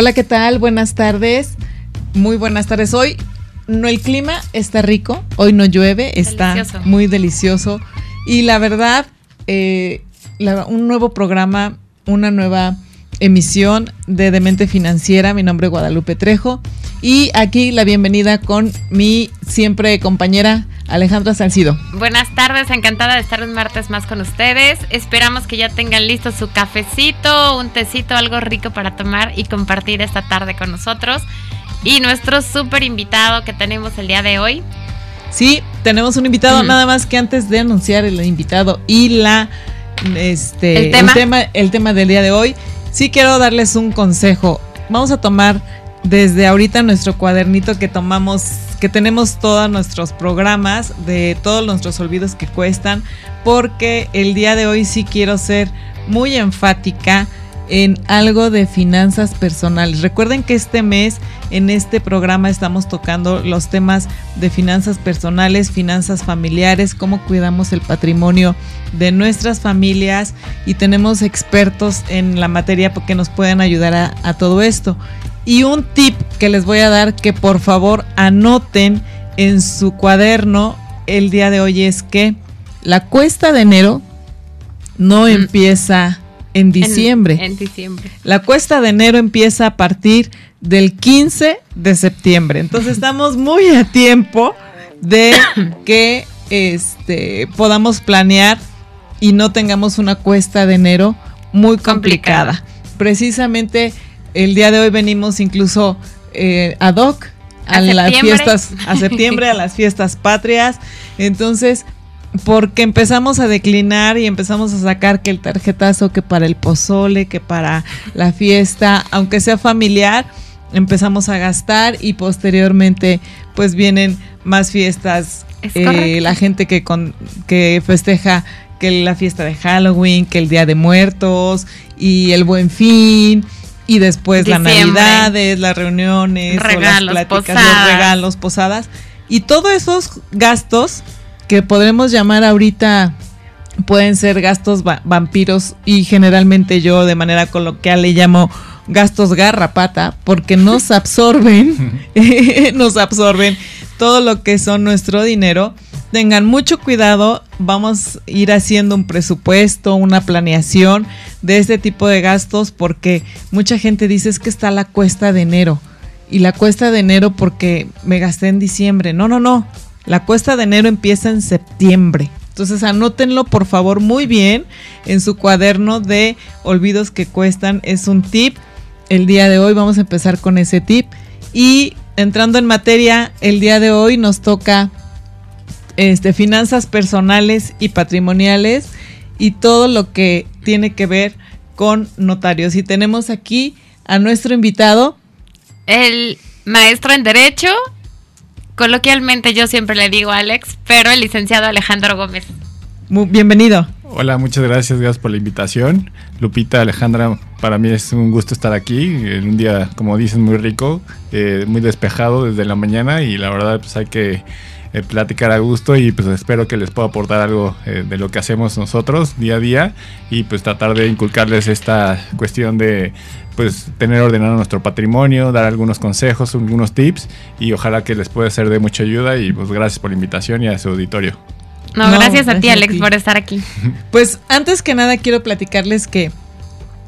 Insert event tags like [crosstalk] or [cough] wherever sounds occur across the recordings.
Hola, ¿qué tal? Buenas tardes. Muy buenas tardes. Hoy no el clima está rico, hoy no llueve, está muy delicioso y la verdad eh, un nuevo programa, una nueva emisión de Demente Financiera. Mi nombre es Guadalupe Trejo y aquí la bienvenida con mi siempre compañera Alejandra Salcido. Buenas tardes, encantada de estar un martes más con ustedes. Esperamos que ya tengan listo su cafecito, un tecito, algo rico para tomar y compartir esta tarde con nosotros. Y nuestro súper invitado que tenemos el día de hoy. Sí, tenemos un invitado, nada más que antes de anunciar el invitado y la este ¿El tema? el tema del día de hoy, sí quiero darles un consejo. Vamos a tomar desde ahorita nuestro cuadernito que tomamos, que tenemos todos nuestros programas, de todos nuestros olvidos que cuestan, porque el día de hoy sí quiero ser muy enfática en algo de finanzas personales. Recuerden que este mes en este programa estamos tocando los temas de finanzas personales, finanzas familiares, cómo cuidamos el patrimonio de nuestras familias y tenemos expertos en la materia que nos pueden ayudar a, a todo esto. Y un tip que les voy a dar que por favor anoten en su cuaderno el día de hoy es que la cuesta de enero no empieza en diciembre. En, diciembre. La cuesta de enero empieza a partir del 15 de septiembre. Entonces estamos muy a tiempo de [coughs] que este, podamos planear y no tengamos una cuesta de enero muy complicada. Precisamente el día de hoy venimos incluso eh, ad hoc a, las fiestas, a [laughs] septiembre, a las fiestas patrias. Entonces, porque empezamos a declinar y empezamos a sacar que el tarjetazo, que para el pozole, que para la fiesta, aunque sea familiar, empezamos a gastar y posteriormente pues vienen más fiestas. Eh, la gente que, con, que festeja que la fiesta de Halloween, que el Día de Muertos y el Buen Fin y después las navidades, las reuniones, las pláticas, los regalos, posadas. Y todos esos gastos que podremos llamar ahorita pueden ser gastos vampiros y generalmente yo de manera coloquial le llamo gastos garrapata porque nos [laughs] absorben, [laughs] nos absorben todo lo que son nuestro dinero tengan mucho cuidado, vamos a ir haciendo un presupuesto, una planeación de este tipo de gastos porque mucha gente dice es que está la cuesta de enero y la cuesta de enero porque me gasté en diciembre. No, no, no. La cuesta de enero empieza en septiembre. Entonces anótenlo por favor muy bien en su cuaderno de olvidos que cuestan. Es un tip. El día de hoy vamos a empezar con ese tip. Y entrando en materia, el día de hoy nos toca este, finanzas personales y patrimoniales y todo lo que tiene que ver con notarios. Y tenemos aquí a nuestro invitado. El maestro en Derecho, coloquialmente yo siempre le digo Alex, pero el licenciado Alejandro Gómez. Muy bienvenido. Hola, muchas gracias, gracias por la invitación. Lupita, Alejandra, para mí es un gusto estar aquí en un día, como dicen, muy rico, eh, muy despejado desde la mañana y la verdad pues hay que eh, platicar a gusto y pues espero que les pueda aportar algo eh, de lo que hacemos nosotros día a día y pues tratar de inculcarles esta cuestión de pues tener ordenado nuestro patrimonio, dar algunos consejos, algunos tips y ojalá que les pueda ser de mucha ayuda y pues gracias por la invitación y a su auditorio. No, gracias, a ti Alex por estar aquí. Pues antes que nada quiero platicarles que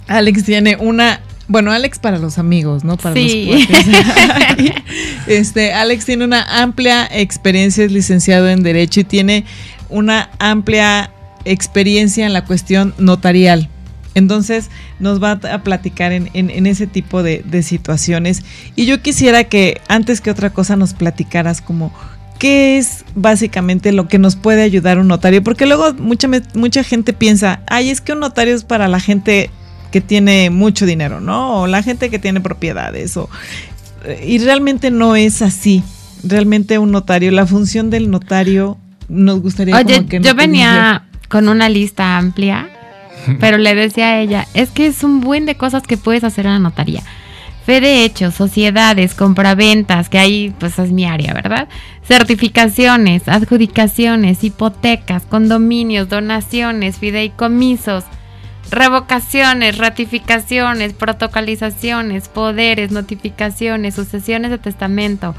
Alex tiene una bueno, Alex para los amigos, ¿no? Para sí. los [laughs] [laughs] Este, Alex tiene una amplia experiencia, es licenciado en Derecho y tiene una amplia experiencia en la cuestión notarial. Entonces nos va a platicar en, ese tipo de, situaciones. Y yo quisiera que antes que otra cosa nos platicaras como qué es básicamente lo que nos puede ayudar un notario. Porque luego mucha, mucha gente piensa, ay, es que un notario es para la gente que tiene mucho dinero, ¿no? O la gente que tiene propiedades. O, y realmente no es así. Realmente un notario, la función del notario nos gustaría Oye, que yo venía con una lista amplia, [laughs] pero le decía a ella, es que es un buen de cosas que puedes hacer en la notaría. Fe de hechos, sociedades, compraventas, que ahí pues es mi área, ¿verdad? Certificaciones, adjudicaciones, hipotecas, condominios, donaciones, fideicomisos, revocaciones, ratificaciones, protocolizaciones, poderes, notificaciones, sucesiones de testamento,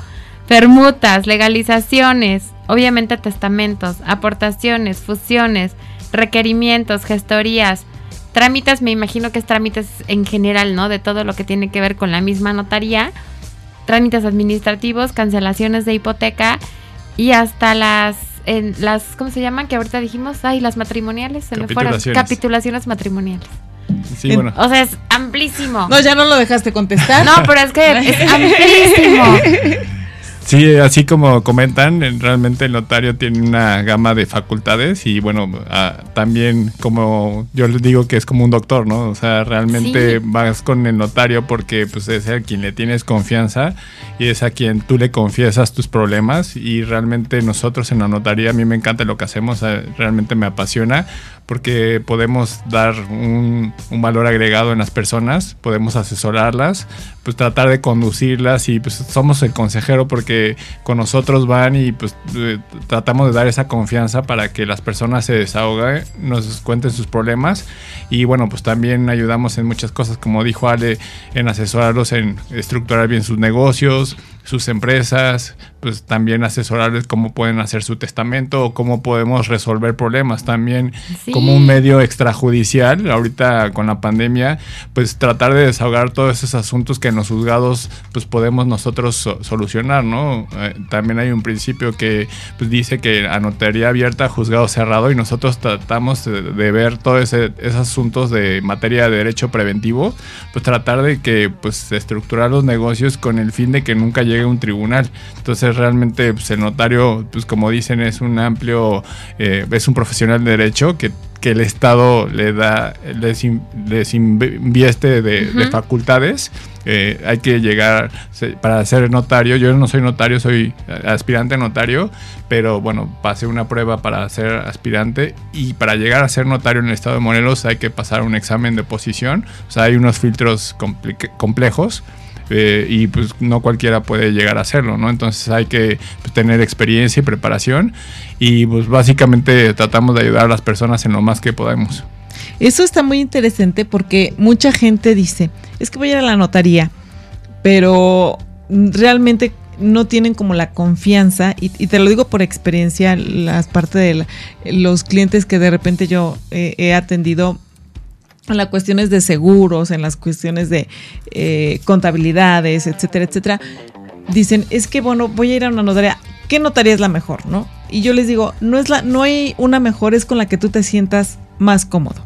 permutas, legalizaciones, obviamente testamentos, aportaciones, fusiones, requerimientos, gestorías, trámites, me imagino que es trámites en general, ¿no? De todo lo que tiene que ver con la misma notaría, trámites administrativos, cancelaciones de hipoteca y hasta las en las ¿cómo se llaman? que ahorita dijimos, ay, las matrimoniales, se me fueron capitulaciones matrimoniales. Sí, bueno. O sea, es amplísimo. No, ya no lo dejaste contestar. No, pero es que es [laughs] amplísimo. Sí, así como comentan, realmente el notario tiene una gama de facultades y bueno, ah, también como yo les digo que es como un doctor, ¿no? O sea, realmente vas con el notario porque pues es a quien le tienes confianza y es a quien tú le confiesas tus problemas y realmente nosotros en la notaría, a mí me encanta lo que hacemos, realmente me apasiona porque podemos dar un, valor agregado en las personas, podemos asesorarlas, pues tratar de conducirlas y pues somos el consejero porque con nosotros van y pues eh, tratamos de dar esa confianza para que las personas se desahoguen, nos cuenten sus problemas. Y bueno, pues también ayudamos en muchas cosas, como dijo Ale, en asesorarlos en estructurar bien sus negocios, sus empresas, pues también asesorarles cómo pueden hacer su testamento o cómo podemos resolver problemas también como un medio extrajudicial. Ahorita con la pandemia, pues tratar de desahogar todos esos asuntos que en los juzgados pues podemos nosotros solucionar, ¿no? Eh, también hay un principio que pues, dice que a notaría abierta, juzgado cerrado y nosotros tratamos de, ver todos esos asuntos de materia de derecho preventivo, pues tratar de que pues estructurar los negocios con el fin de que nunca llegue a un tribunal. Entonces realmente pues, el notario, pues como dicen, es un amplio, eh, es un profesional de derecho que, que el Estado le da, les, les invieste de, facultades. Eh, hay que llegar para ser notario. Yo no soy notario, soy aspirante notario, pero bueno, pasé una prueba para ser aspirante y para llegar a ser notario en el estado de Morelos hay que pasar un examen de posición. O sea, hay unos filtros complejos eh, y pues no cualquiera puede llegar a hacerlo, ¿no? Entonces hay que pues, tener experiencia y preparación y pues básicamente tratamos de ayudar a las personas en lo más que podemos. Eso está muy interesante porque mucha gente dice, es que voy a ir a la notaría, pero realmente no tienen como la confianza, y, te lo digo por experiencia, las partes de los clientes que de repente yo he atendido, en las cuestiones de seguros, en las cuestiones de eh, contabilidades, etcétera, etcétera, dicen, es que bueno, voy a ir a una notaría, ¿qué notaría es la mejor, no? Y yo les digo, no es la, no hay una mejor, es con la que tú te sientas más cómodo.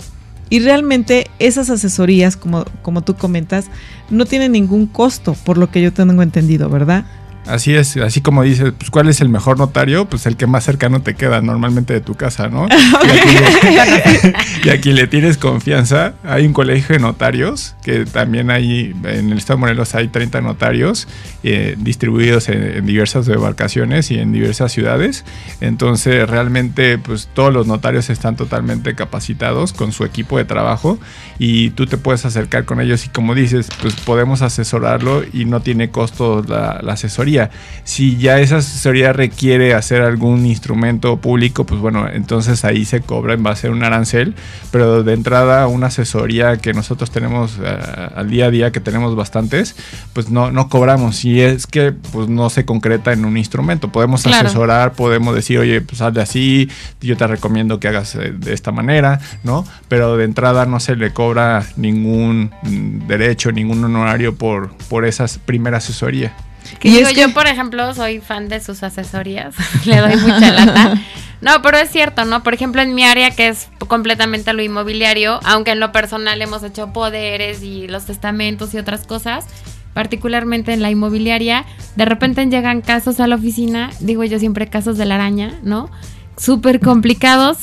Y realmente esas asesorías, como, como tú comentas, no tienen ningún costo, por lo que yo tengo entendido, ¿verdad? Así es, así como dices, pues ¿cuál es el mejor notario? Pues el que más cercano te queda normalmente de tu casa, ¿no? [laughs] [laughs] y, aquí le, tienes confianza. Hay un colegio de notarios, que también hay, en el estado de Morelos hay 30 notarios eh, distribuidos en, diversas demarcaciones y en diversas ciudades. Entonces realmente pues todos los notarios están totalmente capacitados con su equipo de trabajo y tú te puedes acercar con ellos y como dices, pues podemos asesorarlo y no tiene costo la asesoría si ya esa asesoría requiere hacer algún instrumento público, pues bueno, entonces ahí se cobra en base a un arancel, pero de entrada una asesoría que nosotros tenemos eh, al día a día, que tenemos bastantes, pues no, no cobramos. Y es que pues no se concreta en un instrumento. Podemos asesorar, podemos decir, oye, pues haz de así, yo te recomiendo que hagas eh, de esta manera, ¿no? Pero de entrada no se le cobra ningún mm, derecho, ningún honorario por, por esa primera asesoría y digo, yo, por ejemplo, soy fan de sus asesorías. [laughs] Le doy mucha lata. No, pero es cierto, ¿no? Por ejemplo, en mi área, que es completamente lo inmobiliario, aunque en lo personal hemos hecho poderes y los testamentos y otras cosas, particularmente en la inmobiliaria, de repente llegan casos a la oficina, digo yo siempre casos de la araña, ¿no? Súper complicados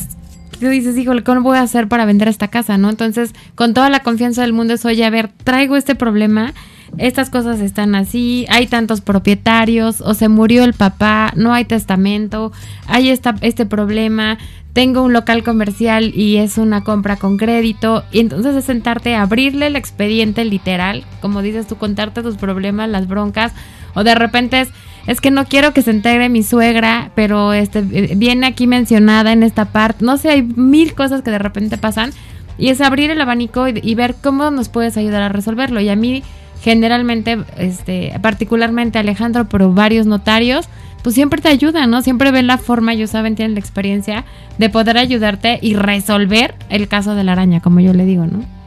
tú dices, híjole, ¿cómo voy a hacer para vender esta casa, no? Entonces, con toda la confianza del mundo es, oye, a ver, traigo este problema, estas cosas están así, hay tantos propietarios, o se murió el papá, no hay testamento, hay esta, este problema, tengo un local comercial y es una compra con crédito, y entonces es sentarte a abrirle el expediente literal, como dices tú, contarte tus problemas, las broncas, o de repente es, es que no quiero que se integre mi suegra, pero este viene aquí mencionada en esta parte, no sé, hay mil cosas que de repente pasan, y es abrir el abanico y, ver cómo nos puedes ayudar a resolverlo, y a mí generalmente, este, particularmente Alejandro, pero varios notarios, pues siempre te ayudan, ¿no? Siempre ven la forma, ellos saben, tienen la experiencia de poder ayudarte y resolver el caso de la araña, como yo le digo, ¿no?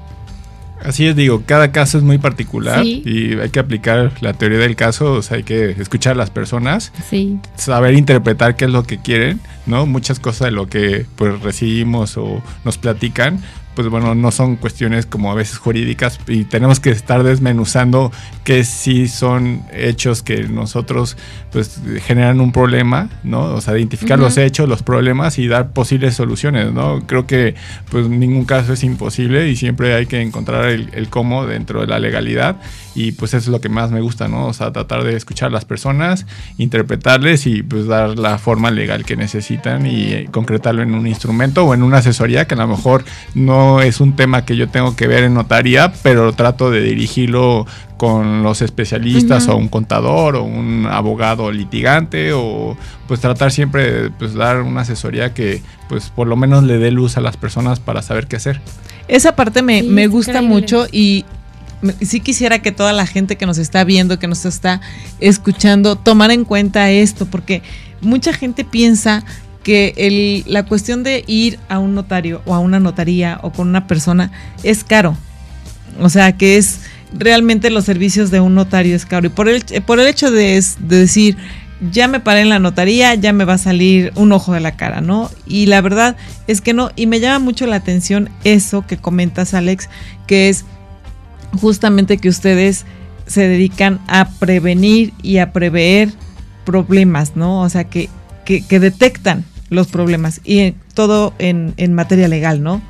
Así es, digo, cada caso es muy particular Sí. y hay que aplicar la teoría del caso, o sea, hay que escuchar a las personas, Sí. saber interpretar qué es lo que quieren, ¿no? Muchas cosas de lo que pues recibimos o nos platican, pues bueno, no son cuestiones como a veces jurídicas y tenemos que estar desmenuzando que sí son hechos que nosotros pues generan un problema, ¿no? O sea, identificar los hechos, los problemas y dar posibles soluciones, ¿no? Creo que pues ningún caso es imposible y siempre hay que encontrar el, el cómo dentro de la legalidad y pues eso es lo que más me gusta, ¿no? O sea, tratar de escuchar a las personas, interpretarles y pues dar la forma legal que necesitan y eh, concretarlo en un instrumento o en una asesoría que a lo mejor no es un tema que yo tengo que ver en notaría, pero trato de dirigirlo con los especialistas o un contador o un abogado litigante o pues tratar siempre de pues, dar una asesoría que pues por lo menos le dé luz a las personas para saber qué hacer. Esa parte me, Sí, me gusta increíble. mucho y sí quisiera que toda la gente que nos está viendo, que nos está escuchando, tomara en cuenta esto, porque mucha gente piensa que la cuestión de ir a un notario o a una notaría o con una persona es caro. O sea, que es realmente los servicios de un notario es caro. Y por el, por el hecho de decir, ya me paré en la notaría, ya me va a salir un ojo de la cara, ¿no? Y la verdad es que no, y me llama mucho la atención eso que comentas, Alex, que es justamente que ustedes se dedican a prevenir y a prever problemas, ¿no? O sea, que, que, que detectan los problemas y todo en, en materia legal, ¿no?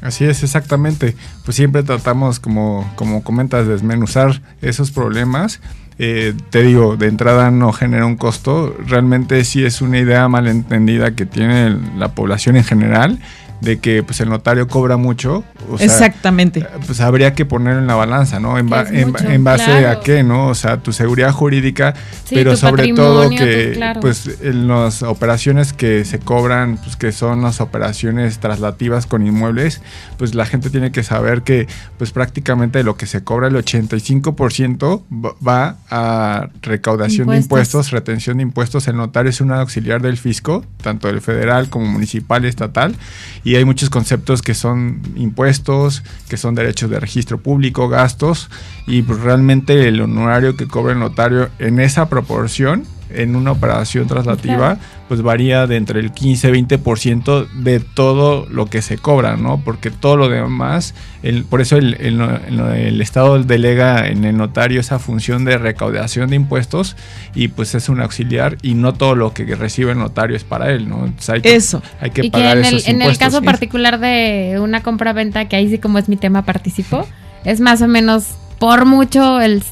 Así es, exactamente. Pues siempre tratamos, como, como comentas, desmenuzar esos problemas. Eh, te digo, de entrada no genera un costo. Realmente sí es una idea malentendida que tiene la población en general de que pues el notario cobra mucho. O sea, Exactamente. pues habría que poner en la balanza, ¿no? En, ba- en- mucho, en base claro. a qué, ¿no? O sea, tu seguridad jurídica, Sí, pero sobre todo que, claro. pues, en las operaciones que se cobran, pues, que son las operaciones traslativas con inmuebles, pues la gente tiene que saber que, pues, prácticamente de lo que se cobra, el 85% va- va a recaudación de Impuestos. retención de impuestos. El notario es un auxiliar del fisco, tanto el federal como municipal y estatal, y hay muchos conceptos que son impuestos, que son derechos de registro público, gastos, y pues realmente el honorario que cobra el notario en esa proporción en una operación traslativa, Claro. pues varía de entre el 15 y 20% de todo lo que se cobra, ¿no? Porque todo lo demás, el- por eso el, el- el- Estado delega en el notario esa función de recaudación de impuestos y pues es un auxiliar y no todo lo que recibe el notario es para él, ¿no? Entonces hay que, Eso. hay que y que pagar en el, esos en el impuestos, caso particular de una compra-venta, que ahí sí como es mi tema participo, es más o menos por mucho el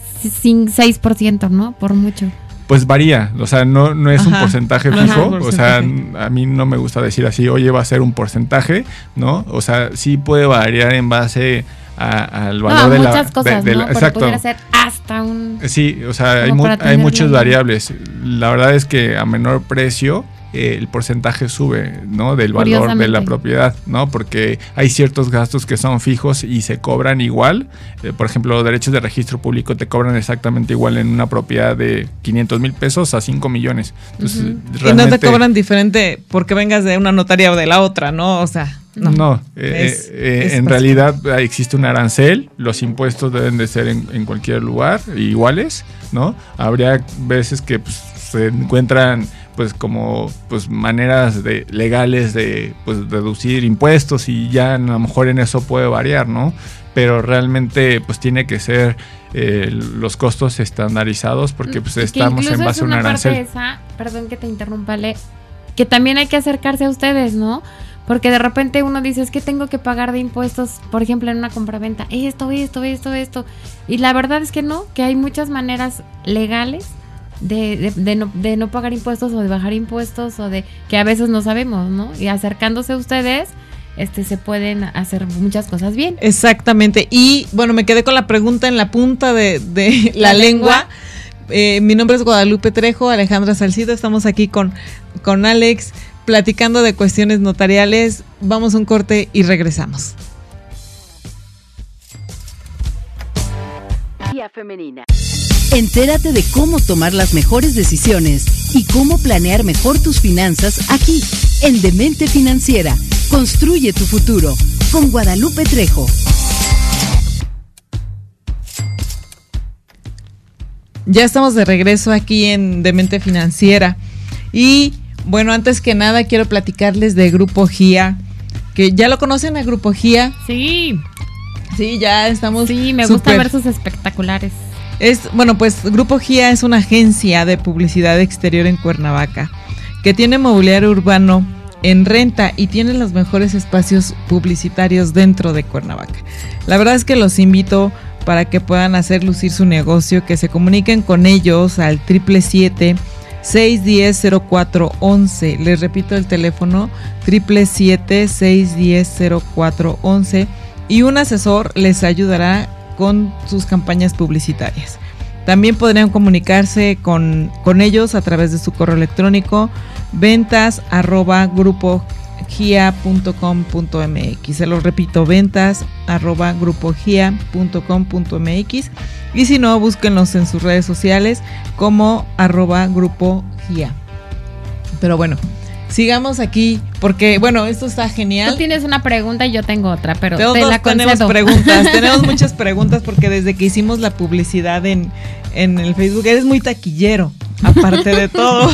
cin- 6%, ¿no? Por mucho. Pues varía, o sea, no, no es un porcentaje fijo, Ajá. o sea, a mí no me gusta decir así, oye, va a ser un porcentaje, ¿no? O sea, sí puede variar en base a- al No, valor de la... cosas, de- de ¿no? la- exacto. pudiera ser hasta un... Sí, o sea, hay, mu- hay muchas variables. La verdad es que a menor precio eh, el porcentaje sube, ¿no? Del valor de la propiedad, ¿no? Porque hay ciertos gastos que son fijos y se cobran igual. Eh, por ejemplo, los derechos de registro público te cobran exactamente igual en una propiedad de 500 mil pesos a 5 millones. Entonces, Ujú. Y no te cobran diferente porque vengas de una notaría o de la otra, ¿no? O sea, no. No, eh, Es- eh, es en realidad existe un arancel, los impuestos deben de ser en, en cualquier lugar iguales, ¿no? Habría veces que pues, se encuentran pues como pues maneras de legales de pues reducir impuestos y ya a lo mejor en eso puede variar, ¿no? Pero realmente pues tiene que ser eh, los costos estandarizados porque pues estamos en base a es un una parte arancel. esa, perdón que te interrumpa, Le, que también hay que acercarse a ustedes, ¿no? Porque de repente uno dice, es que tengo que pagar de impuestos, por ejemplo, en una compraventa, esto, esto, esto, esto. Y la verdad es que no, que hay muchas maneras legales de, de, no, de no pagar impuestos o de bajar impuestos o de que a veces no sabemos, ¿no? Y acercándose a ustedes, este, se pueden hacer muchas cosas bien. Exactamente. Y bueno, me quedé con la pregunta en la punta de, de [laughs] la, lengua. Eh, mi nombre es Guadalupe Trejo, Alejandra Salcido. Estamos aquí con, con Alex platicando de cuestiones notariales. Vamos a un corte y regresamos. Femenina. Entérate de cómo tomar las mejores decisiones y cómo planear mejor tus finanzas aquí, en Demente Financiera. Construye tu futuro con Guadalupe Trejo. Ya estamos de regreso aquí en Demente Financiera. Y bueno, antes que nada quiero platicarles de Grupo GIA, que ya lo conocen a Grupo GIA. Sí. Sí, ya estamos. Sí, me gusta ver sus espectaculares. Es, bueno, pues Grupo GIA es una agencia de publicidad exterior en Cuernavaca que tiene mobiliario urbano en renta y tiene los mejores espacios publicitarios dentro de Cuernavaca. La verdad es que los invito para que puedan hacer lucir su negocio, que se comuniquen con ellos al 777 610 0411. Les repito el teléfono 777 610 0411 y un asesor les ayudará con sus campañas publicitarias. También podrían comunicarse con, ellos a través de su correo electrónico ventas arroba Se los repito, ventas arroba Y si no, búsquenlos en sus redes sociales como arroba grupo Pero bueno, sigamos aquí, porque bueno, esto está genial. Tú tienes una pregunta y yo tengo otra, pero Todos te la tenemos preguntas, [laughs] tenemos muchas preguntas porque desde que hicimos la publicidad en, en el Facebook eres muy taquillero, aparte de todo.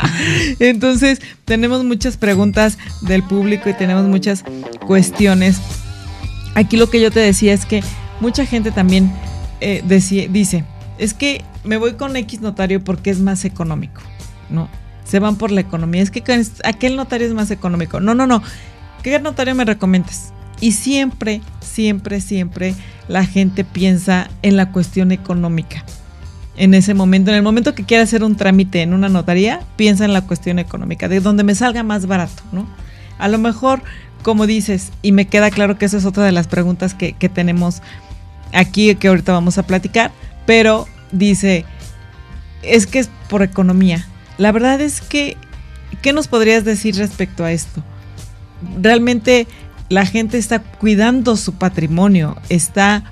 [laughs] Entonces, tenemos muchas preguntas del público y tenemos muchas cuestiones. Aquí lo que yo te decía es que mucha gente también eh, dice, es que me voy con X notario porque es más económico, ¿no? Se van por la economía. Es que aquel notario es más económico. No, no, no. ¿Qué notario me recomiendas? Y siempre, siempre, siempre la gente piensa en la cuestión económica. En ese momento, en el momento que quiera hacer un trámite en una notaría, piensa en la cuestión económica, de donde me salga más barato, ¿no? A lo mejor, como dices, y me queda claro que esa es otra de las preguntas que, que tenemos aquí, que ahorita vamos a platicar, pero dice, es que es por economía. La verdad es que, ¿qué nos podrías decir respecto a esto? Realmente la gente está cuidando su patrimonio, está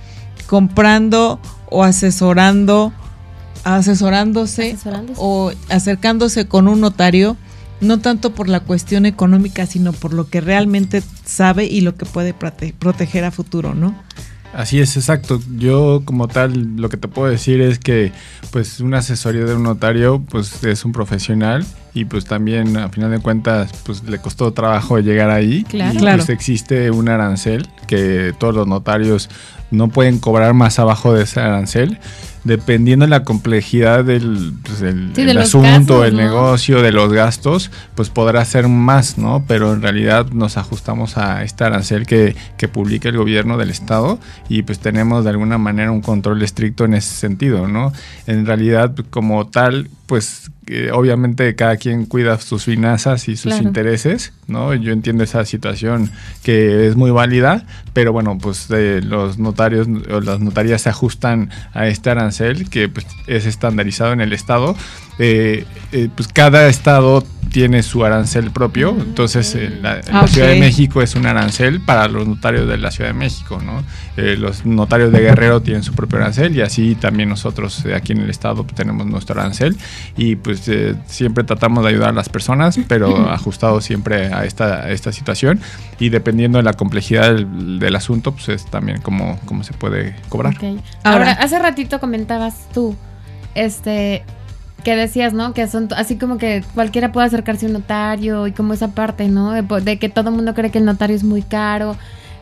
comprando o asesorando, asesorándose, asesorándose, o acercándose con un notario, no tanto por la cuestión económica, sino por lo que realmente sabe y lo que puede proteger a futuro, ¿no? Así es, exacto. Yo como tal lo que te puedo decir es que pues una asesoría de un notario pues es un profesional y pues también a final de cuentas pues le costó trabajo llegar ahí claro. y pues existe un arancel que todos los notarios no pueden cobrar más abajo de ese arancel dependiendo de la complejidad del, pues, asunto, el negocio, de los gastos, pues podrá ser más, ¿no? Pero en realidad nos ajustamos a este arancel que, que publica el gobierno del estado y pues tenemos de alguna manera un control estricto en ese sentido, ¿no? En realidad, como tal, pues obviamente cada quien cuida sus finanzas y sus intereses, ¿no? Yo entiendo esa situación que es muy válida, pero bueno, pues los notarios o las notarías se ajustan a este arancel que pues, es estandarizado en el estado. Eh, eh, pues cada estado tiene su arancel propio, entonces eh, la, la Ciudad de México es un arancel para los notarios de la Ciudad de México, ¿no? los notarios de Guerrero tienen su propio arancel y así también nosotros aquí en el estado tenemos nuestro arancel. Y pues siempre tratamos de ayudar a las personas, pero [laughs] ajustado siempre a esta, esta situación. Y dependiendo de la complejidad del, asunto, pues es también cómo, cómo se puede cobrar. Ahora, hace ratito comentabas tú, este, que decías, ¿no? Que son así como que cualquiera puede acercarse a un notario y como esa parte, ¿no? De, que todo el mundo cree que el notario es muy caro.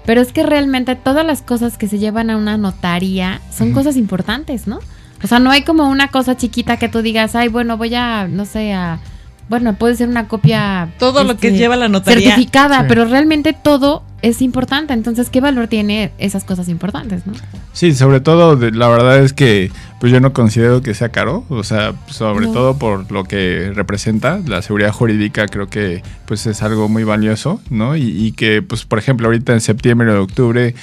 Pero es que realmente todas las cosas que se llevan a una notaría son cosas importantes, ¿no? O sea, no hay como una cosa chiquita que tú digas, ay, bueno, voy a, no sé, a bueno, puede ser una copia. Todo lo que este, lleva la notaría. Certificada, Sí. pero realmente todo es importante. Entonces, ¿qué valor tiene esas cosas importantes, no? Sí, sobre todo, la verdad es que pues yo no considero que sea caro, o sea, sobre No. todo por lo que representa, la seguridad jurídica creo que pues es algo muy valioso, ¿no? Y, y que pues por ejemplo ahorita en septiembre o octubre,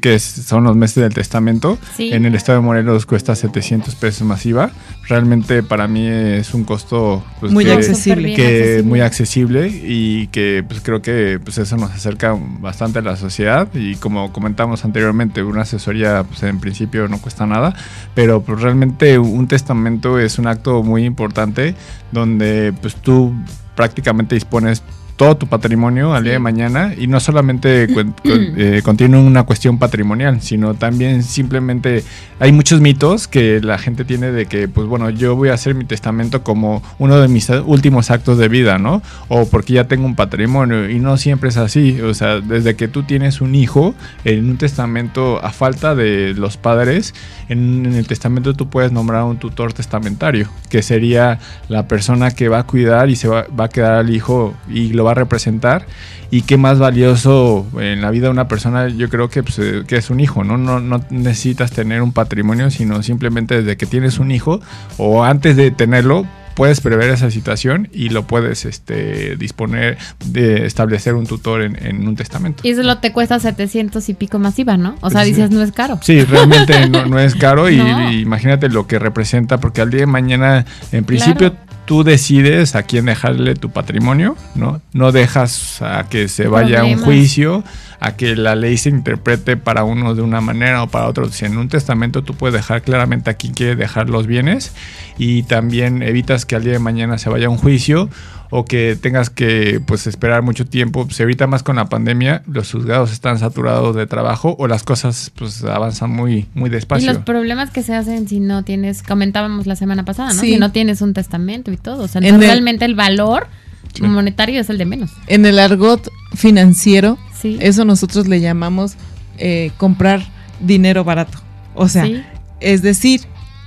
que es- son los meses del testamento, Sí. en el estado de Morelos cuesta 700 pesos masiva, realmente para mí es un costo pues, Muy que- accesible. Que accesible. muy accesible y que pues creo que pues eso nos acerca bastante a la sociedad y como comentamos anteriormente una asesoría pues en principio no cuesta nada pero pues realmente un testamento es un acto muy importante donde pues tú prácticamente dispones todo tu patrimonio al día de mañana y no solamente con- [clears throat] eh, contiene una cuestión patrimonial, sino también simplemente hay muchos mitos que la gente tiene de que, pues bueno, yo voy a hacer mi testamento como uno de mis últimos actos de vida, ¿no? O porque ya tengo un patrimonio y no siempre es así, o sea, desde que tú tienes un hijo, en un testamento, a falta de los padres, en, en el testamento tú puedes nombrar un tutor testamentario, que sería la persona que va a cuidar y se va, va a quedar al hijo y lo va a representar. Y qué más valioso en la vida de una persona, yo creo que, pues, eh, que es un hijo, ¿no? ¿no? No necesitas tener un patrimonio, sino simplemente desde que tienes un hijo o antes de tenerlo, puedes prever esa situación y lo puedes este, disponer de establecer un tutor en, en un testamento. Y solo te cuesta 700 y pico masiva, ¿no? O sea, Sí. dices, no es caro. Sí, realmente no, no es caro y, [laughs] No. y imagínate lo que representa, porque al día de mañana, en principio, tú decides a quién dejarle tu patrimonio, ¿no? No dejas a que se vaya a un juicio, a que la ley se interprete para uno de una manera o para otro. Si en un testamento tú puedes dejar claramente a quién quiere dejar los bienes y también evitas que al día de mañana se vaya a un juicio o que tengas que pues esperar mucho tiempo. Se evita más con la pandemia, los juzgados están saturados de trabajo o las cosas pues avanzan muy, muy Y despacio. los problemas que se hacen si no tienes, comentábamos la semana pasada, ¿no? Sí. Si no tienes un testamento y todo. O sea, En entonces el- realmente el valor Sí. monetario es el de menos. En el argot financiero, Sí. eso nosotros le llamamos eh, comprar dinero barato. O sea, Sí. es decir,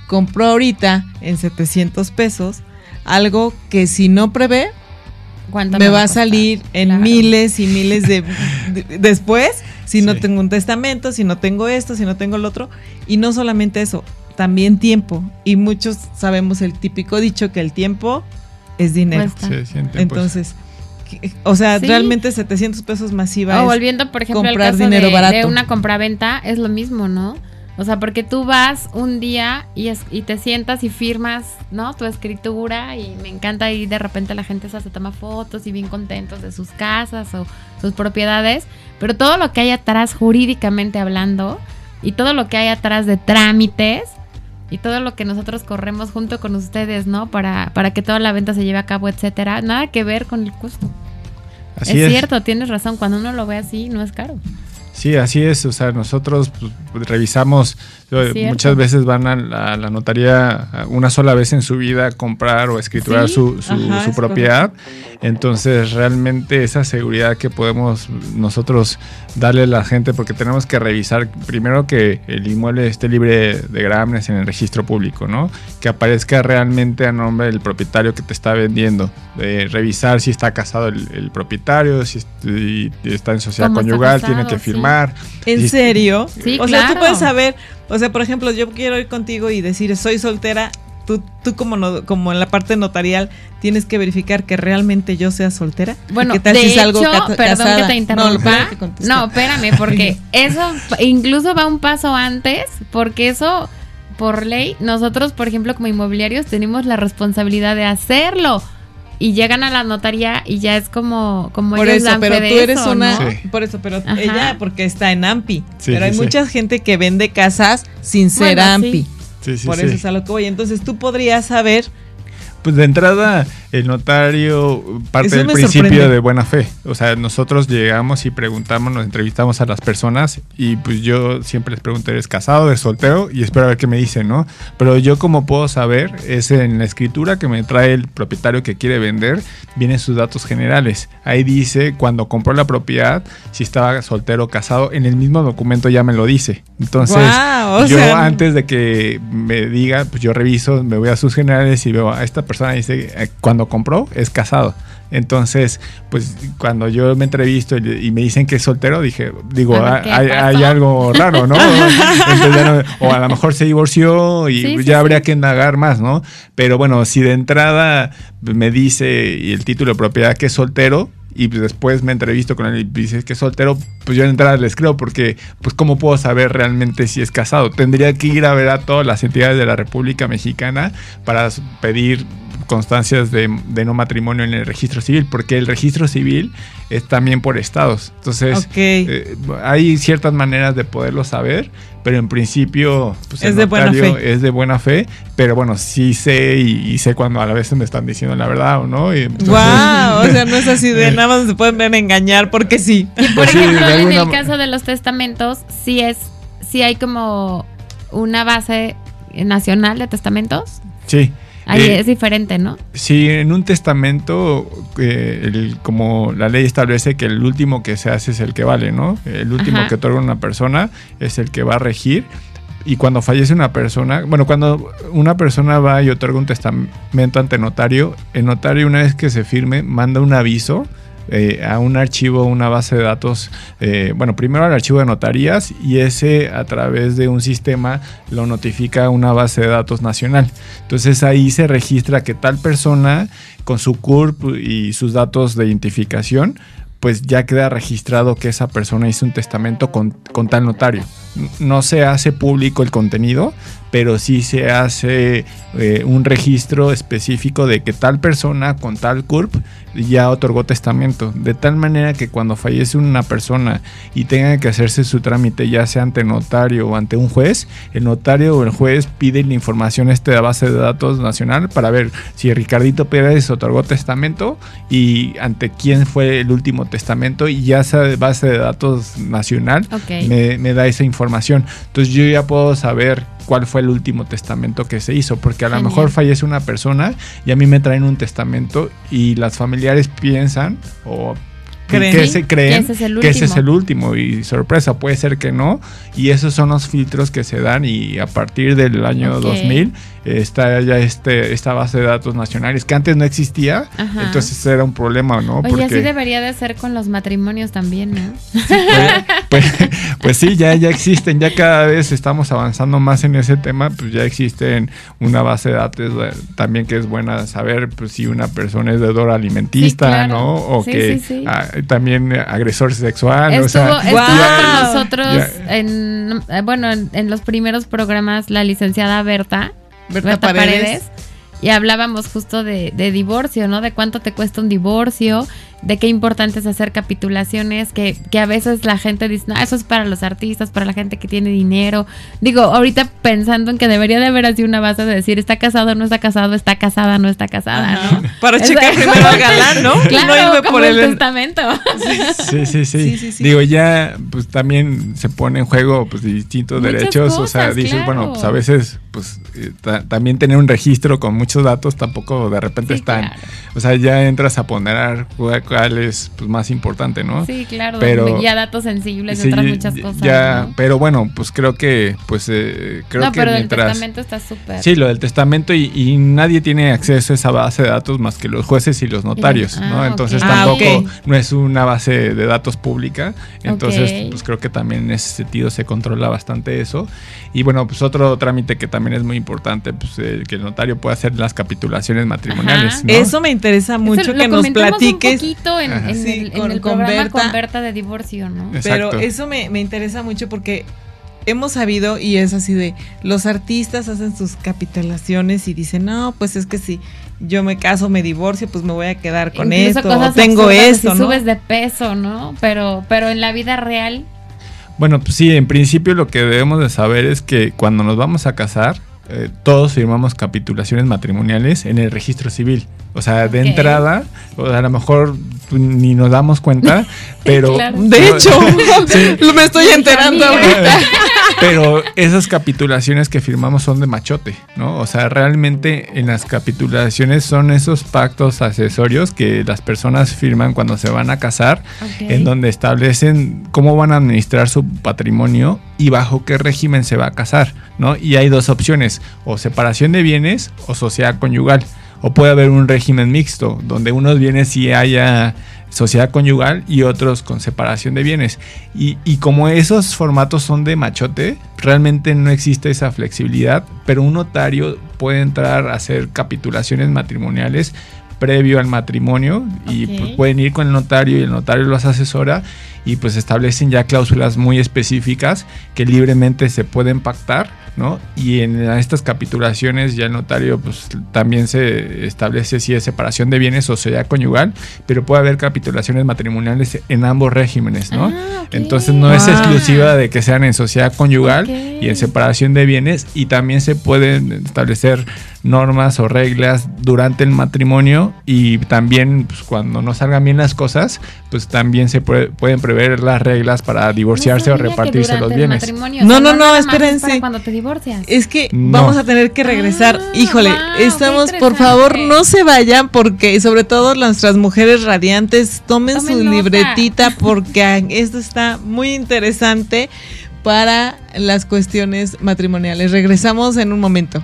compró ahorita en 700 pesos algo que si no prevé, ¿Cuánto me me va a costar? salir en Claro. miles y miles de, [laughs] de- después si no Sí. tengo un testamento, si no tengo esto, si no tengo lo otro y no solamente eso, también tiempo y muchos sabemos el típico dicho que el tiempo es dinero. Se sienten, pues, Entonces, o sea, Sí. realmente 700 pesos masiva O volviendo, por ejemplo, al caso dinero de, barato. de una compraventa, es lo mismo, ¿no? O sea, porque tú vas un día y, es- y te sientas y firmas, ¿no? Tu escritura y me encanta y de repente la gente se toma fotos y bien contentos de sus casas o sus propiedades, pero todo lo que hay atrás jurídicamente hablando y todo lo que hay atrás de trámites y todo lo que nosotros corremos junto con ustedes, ¿no? Para, para que toda la venta se lleve a cabo, etcétera, nada que ver con el costo. así es, es. cierto, tienes razón, cuando uno lo ve así no es caro. Sí, así es. O sea, nosotros pues, revisamos. Muchas veces van a la, a la notaría una sola vez en su vida a comprar o a escriturar Sí, su, su- ajá, su es propiedad. Entonces, realmente esa seguridad que podemos nosotros darle a la gente, porque tenemos que revisar primero que el inmueble esté libre de grámenes en el registro público, ¿no? Que aparezca realmente a nombre del propietario que te está vendiendo. Revisar si está casado el, el propietario, si está en sociedad conyugal, casado, tiene que sí. firmar. ¿En Y- serio? Sí, o sea, tú puedes saber, o sea, por ejemplo, yo quiero ir contigo y decir, soy soltera. Tú, tú como, no- como en la parte notarial tienes que verificar que realmente yo sea soltera. Bueno, ¿Qué tal de si salgo hecho, cata- perdón casada? que te interrumpa. No, espérame, porque [laughs] eso incluso va un paso antes, porque eso, por ley, nosotros, por ejemplo, como inmobiliarios, tenemos la responsabilidad de hacerlo. Y llegan a la notaría y ya es como, como por ellos eso, dan pero fe tú de eres eso, una, ¿no? Sí. por eso, pero Ajá. ella porque está en AMPI, Sí, pero hay sí, mucha gente que vende casas sin ser Bueno, sí. AMPI, Sí, sí, por sí. eso es a lo que voy. Entonces tú podrías saber, Pues de entrada, el notario parte Eso del principio sorprende. de buena fe. O sea, nosotros llegamos y preguntamos, nos entrevistamos a las personas y pues yo siempre les pregunto, ¿eres casado, eres soltero? Y espero a ver qué me dicen, ¿no? Pero yo como puedo saber es en la escritura que me trae el propietario que quiere vender, vienen sus datos generales. Ahí dice cuando compró la propiedad, si estaba soltero o casado, en el mismo documento ya me lo dice. Entonces, yo sea, antes de que me diga, pues yo reviso, me voy a sus generales y veo a esta persona dice, eh, cuando lo compró es casado. Entonces, pues cuando yo me entrevisto y, me dicen que es soltero, dije, digo, ah, hay, algo raro, [laughs] ¿no? o a lo mejor se divorció y ya habría que indagar más, ¿no? Pero bueno, si de entrada me dice y el título de propiedad que es soltero, y después me entrevisto con él y dice que es soltero, pues yo de entrada les creo porque pues cómo puedo saber realmente si es casado. Tendría que ir a ver a todas las entidades de la República Mexicana para pedir constancias de, no matrimonio en el registro civil, porque el registro civil es también por estados. Entonces, eh, hay ciertas maneras de poderlo saber, pero en principio pues, es, de buena fe. es de buena fe. Pero bueno, sí sé y, sé cuando a la vez me están diciendo la verdad o no. Y wow, [laughs] o sea, no es así de nada más se pueden engañar porque sí. [laughs] por pues ejemplo, en el caso de los testamentos, sí es, sí hay como una base nacional de testamentos. Sí. Ahí eh, es diferente, ¿no? Sí, en un testamento, eh, como la ley establece que el último que se hace es el que vale, ¿no? El último que otorga una persona es el que va a regir. Y cuando fallece una persona, bueno, cuando una persona va y otorga un testamento ante notario, el notario una vez que se firme manda un aviso eh, a un archivo, una base de datos, eh, bueno, primero al archivo de notarías y ese a través de un sistema lo notifica a una base de datos nacional. Entonces ahí se registra que tal persona con su CURP y sus datos de identificación pues ya queda registrado que esa persona hizo un testamento con, con, tal notario. No se hace público el contenido, pero sí se hace eh, un registro específico de que tal persona con tal CURP ya otorgó testamento, de tal manera que cuando fallece una persona y tenga que hacerse su trámite ya sea ante notario o ante un juez, el notario o el juez pide la información este de la base de datos nacional para ver si Ricardito Pérez otorgó testamento y ante quién fue el último testamento y ya esa base de datos nacional me, me da esa información. Entonces yo ya puedo saber cuál fue el último testamento que se hizo, porque a lo mejor fallece una persona y a mí me traen un testamento y las familiares piensan o que se creen que ese, es el último. y sorpresa puede ser que no y esos son los filtros que se dan y a partir del año 2000 está ya este, esta base de datos nacionales que antes no existía, entonces era un problema, ¿no? Oye, así debería de ser con los matrimonios también, ¿no? Pues, pues, pues, sí, ya, ya existen, ya cada vez estamos avanzando más en ese tema, pues ya existen una base de datos también que es buena saber pues, si una persona es deudora alimentista, ¿no? O que ah, también agresor sexual. Estuvo, o sea, con nosotros en, eh, bueno, en los primeros programas la licenciada Berta Berta, Paredes. Y hablábamos justo de, de, divorcio, ¿no? De cuánto te cuesta un divorcio, de qué importante es hacer capitulaciones, que, que, a veces la gente dice, no, eso es para los artistas, para la gente que tiene dinero. Digo, ahorita pensando en que debería de haber así una base de decir, está casado, no está casado, está casada, no está casada, ¿no? Para checar primero al galán, ¿no? [laughs] Claro, no como por el testamento. Sí. Sí, sí, sí, Digo, ya, pues también se pone en juego, pues, distintos derechos, o sea, dices, bueno, pues a veces, pues, eh, también tener un registro con muchos datos tampoco de repente están, o sea, ya entras a poner es pues, más importante, ¿no? Sí, claro, pero, ya datos sensibles y otras muchas cosas. Ya, pero bueno, pues creo que, pues eh, creo no, pero el testamento está súper. Sí, lo del testamento y, nadie tiene acceso a esa base de datos más que los jueces y los notarios, ¿no? Ah, Entonces tampoco ah, no es una base de datos pública, entonces pues creo que también en ese sentido se controla bastante eso. Y bueno, pues otro trámite que también es muy importante, pues eh, que el notario pueda hacer las capitulaciones matrimoniales. Eso me interesa mucho que nos platiques. Poquito en, el, programa con Berta de divorcio, ¿no? Pero eso me, interesa mucho porque hemos sabido y es así de los artistas hacen sus capitulaciones y dicen, no, pues es que si yo me caso, me divorcio, pues me voy a quedar con esto, tengo esto, si subes de peso, ¿no? Pero, pero en la vida real bueno, pues sí, en principio lo que debemos de saber es que cuando nos vamos a casar, eh, todos firmamos capitulaciones matrimoniales en el registro civil. O sea, de entrada, o a lo mejor ni nos damos cuenta, [laughs] pero... De hecho, [laughs] [laughs] me estoy enterando ahorita. Pero esas capitulaciones que firmamos son de machote, ¿no? O sea, realmente en las capitulaciones son esos pactos accesorios que las personas firman cuando se van a casar, en donde establecen cómo van a administrar su patrimonio y bajo qué régimen se va a casar, ¿no? Y hay dos opciones, o separación de bienes o sociedad conyugal. O puede haber un régimen mixto, donde unos bienes sí haya sociedad conyugal y otros con separación de bienes. Y, y, como esos formatos son de machote, realmente no existe esa flexibilidad, pero un notario puede entrar a hacer capitulaciones matrimoniales previo al matrimonio y pueden ir con el notario y el notario los asesora y pues establecen ya cláusulas muy específicas que libremente se pueden pactar, ¿no? Y en estas capitulaciones ya el notario pues también se establece si es separación de bienes o sociedad conyugal, pero puede haber capitulaciones matrimoniales en ambos regímenes, ¿no? Ah. Entonces no es Wow. exclusiva de que sean en sociedad conyugal y en separación de bienes y también se pueden establecer normas o reglas durante el matrimonio y también pues, cuando no salgan bien las cosas, pues también se puede- pueden prever las reglas para divorciarse o repartirse los bienes. matrimonio, No, o sea, no, no, espérense. para cuando te divorcias. Es que No. vamos a tener que regresar. Ah, Híjole, wow, estamos, por favor, no se vayan porque sobre todo nuestras mujeres radiantes, tomen Tomen su nota. libretita porque esto está muy interesante para las cuestiones matrimoniales. Regresamos en un momento.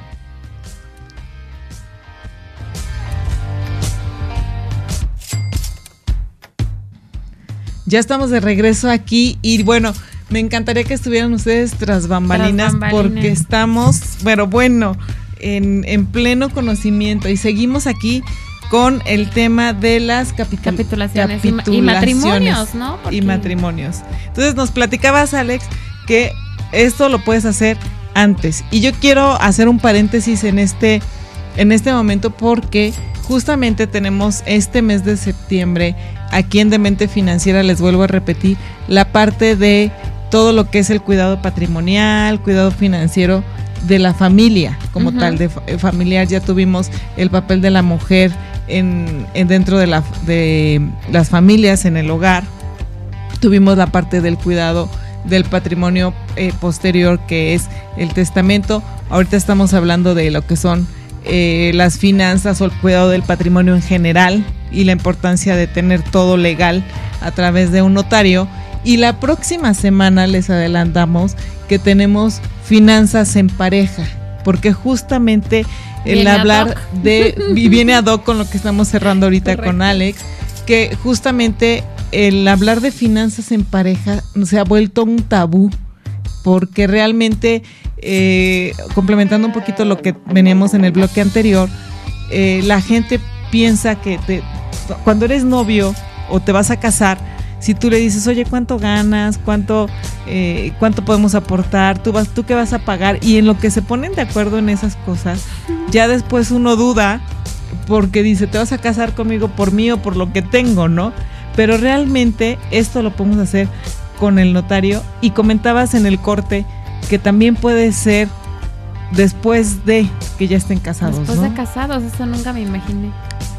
Ya estamos de regreso aquí y bueno, me encantaría que estuvieran ustedes tras bambalinas, Tras bambalinas. porque estamos, pero bueno, en, en pleno conocimiento y seguimos aquí con el tema de las capitul- Capitulaciones y ma- y capitulaciones matrimonios, ¿no? Porque- Y matrimonios. Entonces nos platicabas, Alex, que esto lo puedes hacer antes. Y yo quiero hacer un paréntesis en este, en este momento porque justamente tenemos este mes de septiembre aquí en Demente Financiera, les vuelvo a repetir, la parte de todo lo que es el cuidado patrimonial, cuidado financiero de la familia como tal, de eh, familiar. Ya tuvimos el papel de la mujer en, en dentro de, la, de las familias, en el hogar. Tuvimos la parte del cuidado del patrimonio eh, posterior que es el testamento. Ahorita estamos hablando de lo que son eh, las finanzas o el cuidado del patrimonio en general y la importancia de tener todo legal a través de un notario. Y la próxima semana les adelantamos que tenemos finanzas en pareja, porque justamente el Viene hablar de [laughs] y viene ad hoc con lo que estamos cerrando ahorita con. Alex, que justamente el hablar de finanzas en pareja se ha vuelto un tabú, porque realmente, eh, complementando un poquito lo que veníamos en el bloque anterior, eh, la gente piensa que cuando eres novio o te vas a casar, si tú le dices, oye, ¿cuánto ganas? ¿Cuánto, eh, cuánto podemos aportar? ¿Tú, vas, ¿Tú qué vas a pagar? Y en lo que se ponen de acuerdo en esas cosas, ya después uno duda porque dice, te vas a casar conmigo por mí o por lo que tengo, ¿no? Pero realmente esto lo podemos hacer con el notario y comentabas en el corte que también puede ser después de que ya estén casados, Después ¿no? de casados, eso nunca me imaginé.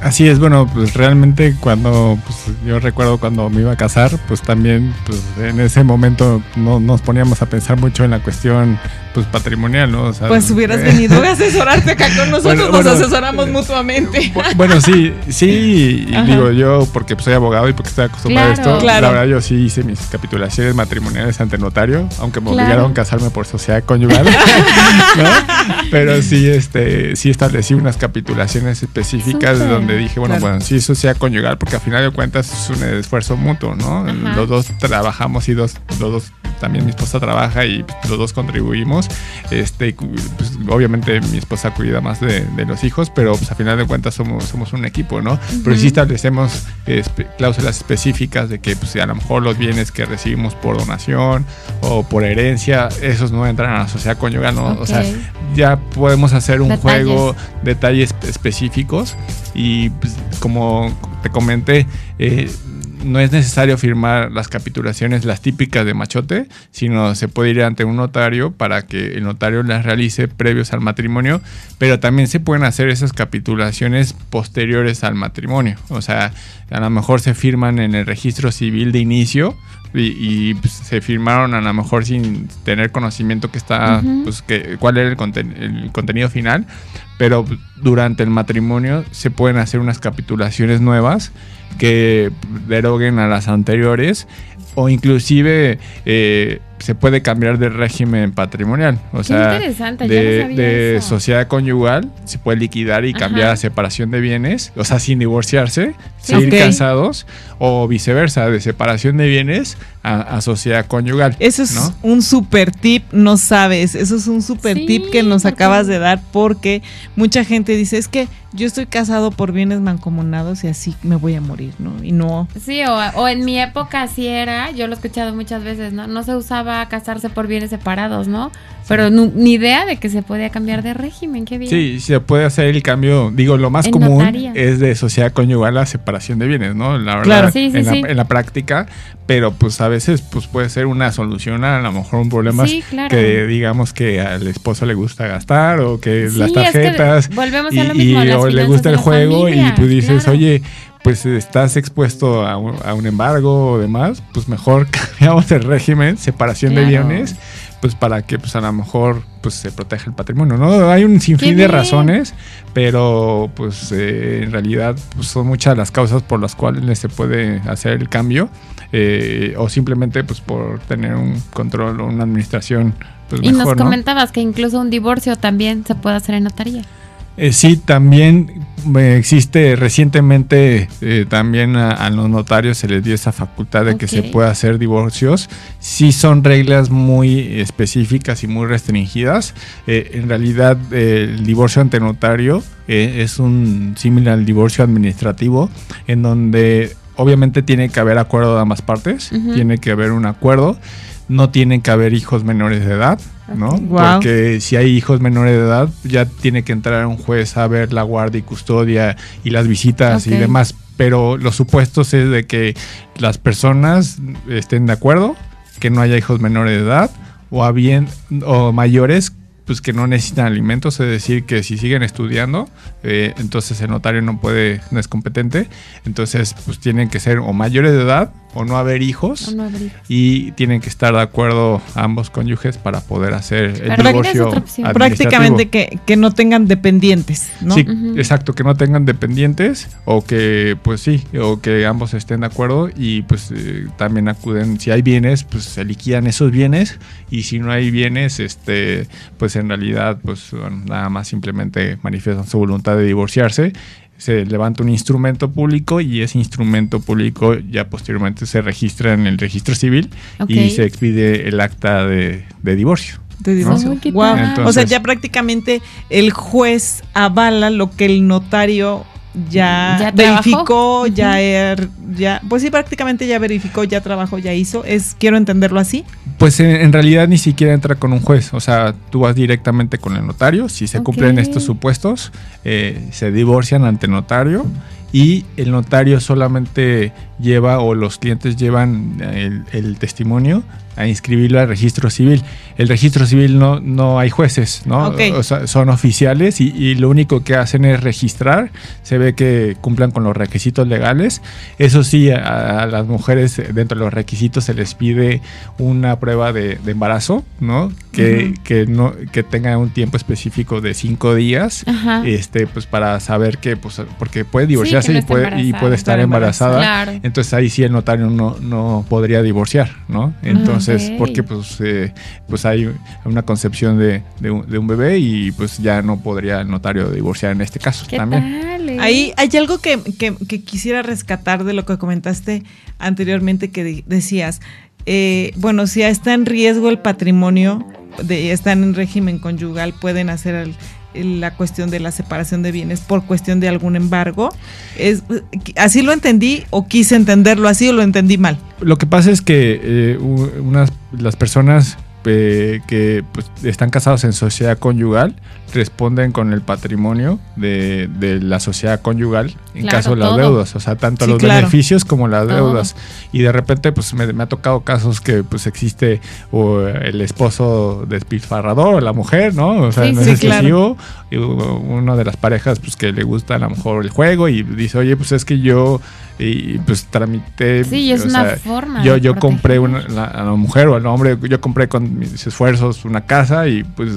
Así es, bueno, pues realmente cuando pues, yo recuerdo cuando me iba a casar, pues también pues, en ese momento no nos poníamos a pensar mucho en la cuestión pues patrimonial, ¿no? O sea, Pues hubieras eh, venido a [laughs] asesorarte acá con nosotros, Bueno, nos bueno, asesoramos eh, mutuamente. Bu- Bueno, sí, sí, y digo yo porque pues, soy abogado y porque estoy acostumbrado a esto. Claro. La verdad yo sí hice mis capitulaciones matrimoniales ante notario, aunque me Claro. obligaron a casarme por sociedad conyugal, [laughs] ¿no? Pero sí, este, sí establecí unas capitulaciones específicas. Donde dije, bueno, Claro. bueno, sí sociedad conyugal porque al final de cuentas es un esfuerzo mutuo, ¿no? Ajá. Los dos trabajamos y dos, los dos también mi esposa trabaja y los dos contribuimos. Este, pues, obviamente mi esposa cuida más de, de los hijos, pero pues a final de cuentas somos, somos un equipo, ¿no? Pero sí establecemos espe- cláusulas específicas de que pues, a lo mejor los bienes que recibimos por donación o por herencia, esos no entran a la sociedad conyugal, ¿no? O sea, ya podemos hacer un Detalles. juego, detalles específicos y pues, como te comenté, eh, no es necesario firmar las capitulaciones, las típicas de machote, sino se puede ir ante un notario para que el notario las realice previos al matrimonio, pero también se pueden hacer esas capitulaciones posteriores al matrimonio. O sea, a lo mejor se firman en el registro civil de inicio y, y, pues, se firmaron a lo mejor sin tener conocimiento que está, Ujú. pues que cuál era el, conten- el contenido final, pero durante el matrimonio se pueden hacer unas capitulaciones nuevas que deroguen a las anteriores o inclusive eh, se puede cambiar de régimen patrimonial. O Qué sea, de, no sabía de eso. sociedad conyugal se puede liquidar y Ajá. cambiar a separación de bienes, o sea, sin divorciarse, Sí. seguir Ok. casados, o viceversa, de separación de bienes a, a sociedad conyugal. Eso es ¿no? un super tip, no sabes, eso es un super Sí, tip que nos acabas de dar porque mucha gente dice, es que yo estoy casado por bienes mancomunados y así me voy a morir, ¿no? Y no, Sí, o, o en mi época así era, yo lo he escuchado muchas veces, ¿no? No se usaba casarse por bienes separados, ¿no? Pero ni idea de que se podía cambiar de régimen, qué bien. Sí, se puede hacer el cambio. Digo, lo más En común notaría. es de sociedad conyugal a separación de bienes, ¿no? La verdad, Claro. Sí, sí, en, la, sí. en la práctica, pero pues a veces pues puede ser una solución a, a lo mejor un problema claro. que digamos que al esposo le gusta gastar o que las es que tarjetas volvemos y, a lo mismo, y- o le gusta de el la juego familia, y pues dices, claro. oye, pues estás expuesto a un, a un embargo o demás, pues mejor [laughs] cambiamos el régimen, separación de Claro. bienes, pues para que pues a lo mejor pues se proteja el patrimonio, ¿no? Hay un sinfín de razones, pero pues eh, en realidad pues, son muchas las causas por las cuales se puede hacer el cambio eh, o simplemente pues por tener un control o una administración pues y nos mejor, ¿no? comentabas que incluso un divorcio también se puede hacer en notaría. Eh, sí, también eh, existe recientemente eh, también a, a los notarios se les dio esa facultad de que se pueda hacer divorcios. Sí son reglas muy específicas y muy restringidas. Eh, en realidad eh, el divorcio ante notario eh, es un similar al divorcio administrativo en donde obviamente tiene que haber acuerdo de ambas partes, tiene que haber un acuerdo, no tienen que haber hijos menores de edad, ¿no? Porque si hay hijos menores de edad, ya tiene que entrar un juez a ver la guardia y custodia y las visitas y demás. Pero los supuestos es de que las personas estén de acuerdo, que no haya hijos menores de edad o, a bien, o mayores pues que no necesitan alimentos, es decir, que si siguen estudiando, eh, entonces el notario no puede, no es competente, entonces pues tienen que ser o mayores de edad o no haber hijos ¿O no habría? y tienen que estar de acuerdo ambos cónyuges para poder hacer el Pero divorcio. otra prácticamente que, que no tengan dependientes, ¿no? Sí, exacto, que no tengan dependientes o que, pues sí, o que ambos estén de acuerdo y pues eh, también acuden, si hay bienes, pues se liquidan esos bienes y si no hay bienes, este, pues en realidad, pues nada más simplemente manifiestan su voluntad de divorciarse. Se levanta un instrumento público y ese instrumento público ya posteriormente se registra en el registro civil y se expide el acta de, de divorcio. de divorcio. Entonces- o sea, ya prácticamente el juez avala lo que el notario ya, Ya verificó, ya, er- ya, pues sí, prácticamente ya verificó, ya trabajó, ya hizo. Es, quiero entenderlo así. Pues en, en realidad ni siquiera entra con un juez, o sea, tú vas directamente con el notario, si se cumplen estos supuestos, eh, se divorcian ante notario y el notario solamente lleva o los clientes llevan el, el testimonio a inscribirlo al registro civil. El registro civil no, no hay jueces, ¿no? O sea, son oficiales y, y lo único que hacen es registrar, se ve que cumplan con los requisitos legales. Eso sí, a, a las mujeres dentro de los requisitos se les pide una prueba de, de embarazo, ¿no? Que, que, no, que tenga un tiempo específico de cinco días. Ajá. Este, pues para saber que, pues, porque puede divorciarse no y, puede, y puede estar embarazada. embarazada. Claro. Entonces ahí sí el notario no, no podría divorciar, ¿no? Entonces, Ok. porque pues, eh, pues hay una concepción de, de un, de un bebé y pues ya no podría el notario divorciar en este caso ¿Qué también. tal? eh? Ahí hay algo que, que- que quisiera rescatar de lo que comentaste anteriormente que de- decías. eh, bueno, si está en riesgo el patrimonio, de, están en régimen conyugal, pueden hacer la cuestión de la separación de bienes por cuestión de algún embargo. Es, ¿Así lo entendí o quise entenderlo así o lo entendí mal? Lo que pasa es que eh, unas, las personas eh, que pues, están casados en sociedad conyugal responden con el patrimonio de, de la sociedad conyugal en Claro, caso de las todo. deudas, o sea, tanto Sí, los claro. beneficios como las Todo. deudas. Y de repente, pues me, me ha tocado casos que pues existe o el esposo despilfarrador o la mujer, ¿no? O sea, Sí, no sí, es claro. excesivo. Una de las parejas, pues que le gusta a lo mejor el juego y dice, oye, pues es que yo, y pues tramité. Sí, es una sea, forma. yo, yo compré una, la- a la mujer o al hombre, yo compré con mis esfuerzos una casa y pues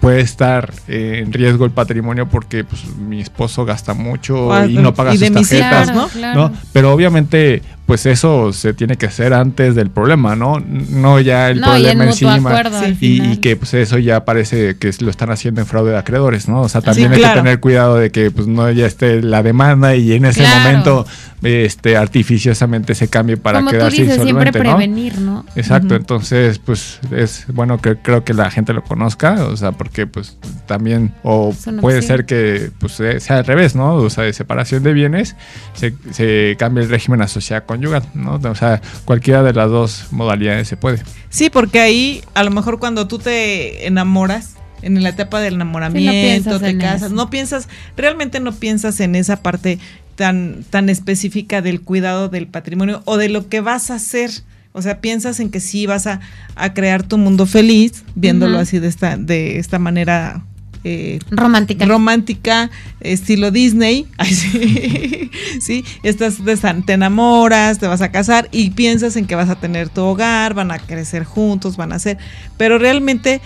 puede estar eh, en riesgo el patrimonio porque pues mi esposo gasta mucho y no paga y sus tarjetas, Claro, ¿no? claro. ¿no? Pero obviamente pues eso se tiene que hacer antes del problema, ¿no? No ya el No, y problema mutuo encima. al Y, y que pues eso ya parece que lo están haciendo en fraude de acreedores, ¿no? O sea, también hay claro. que tener cuidado de que pues no ya esté la demanda y en ese Claro. momento este artificiosamente se cambie para Como tú quedarse dices, siempre prevenir, ¿no? Exacto, entonces pues es bueno que creo que la gente lo conozca, o sea, porque pues también o puede opción. ser que pues sea al revés, ¿no? O sea, de separación de bienes se, se cambia el régimen a sociedad conyugal, ¿no? O sea, cualquiera de las dos modalidades se puede. Sí, porque ahí a lo mejor cuando tú te enamoras, en la etapa del enamoramiento, te en casas, eso. no piensas, realmente no piensas en esa parte tan, tan específica del cuidado del patrimonio o de lo que vas a hacer. O sea, piensas en que sí vas a, a crear tu mundo feliz, viéndolo así de esta, de esta manera eh, Romántica. romántica, estilo Disney. [laughs] Ay, sí. sí, estás de san- te enamoras, te vas a casar y piensas en que vas a tener tu hogar, van a crecer juntos, van a ser, pero realmente,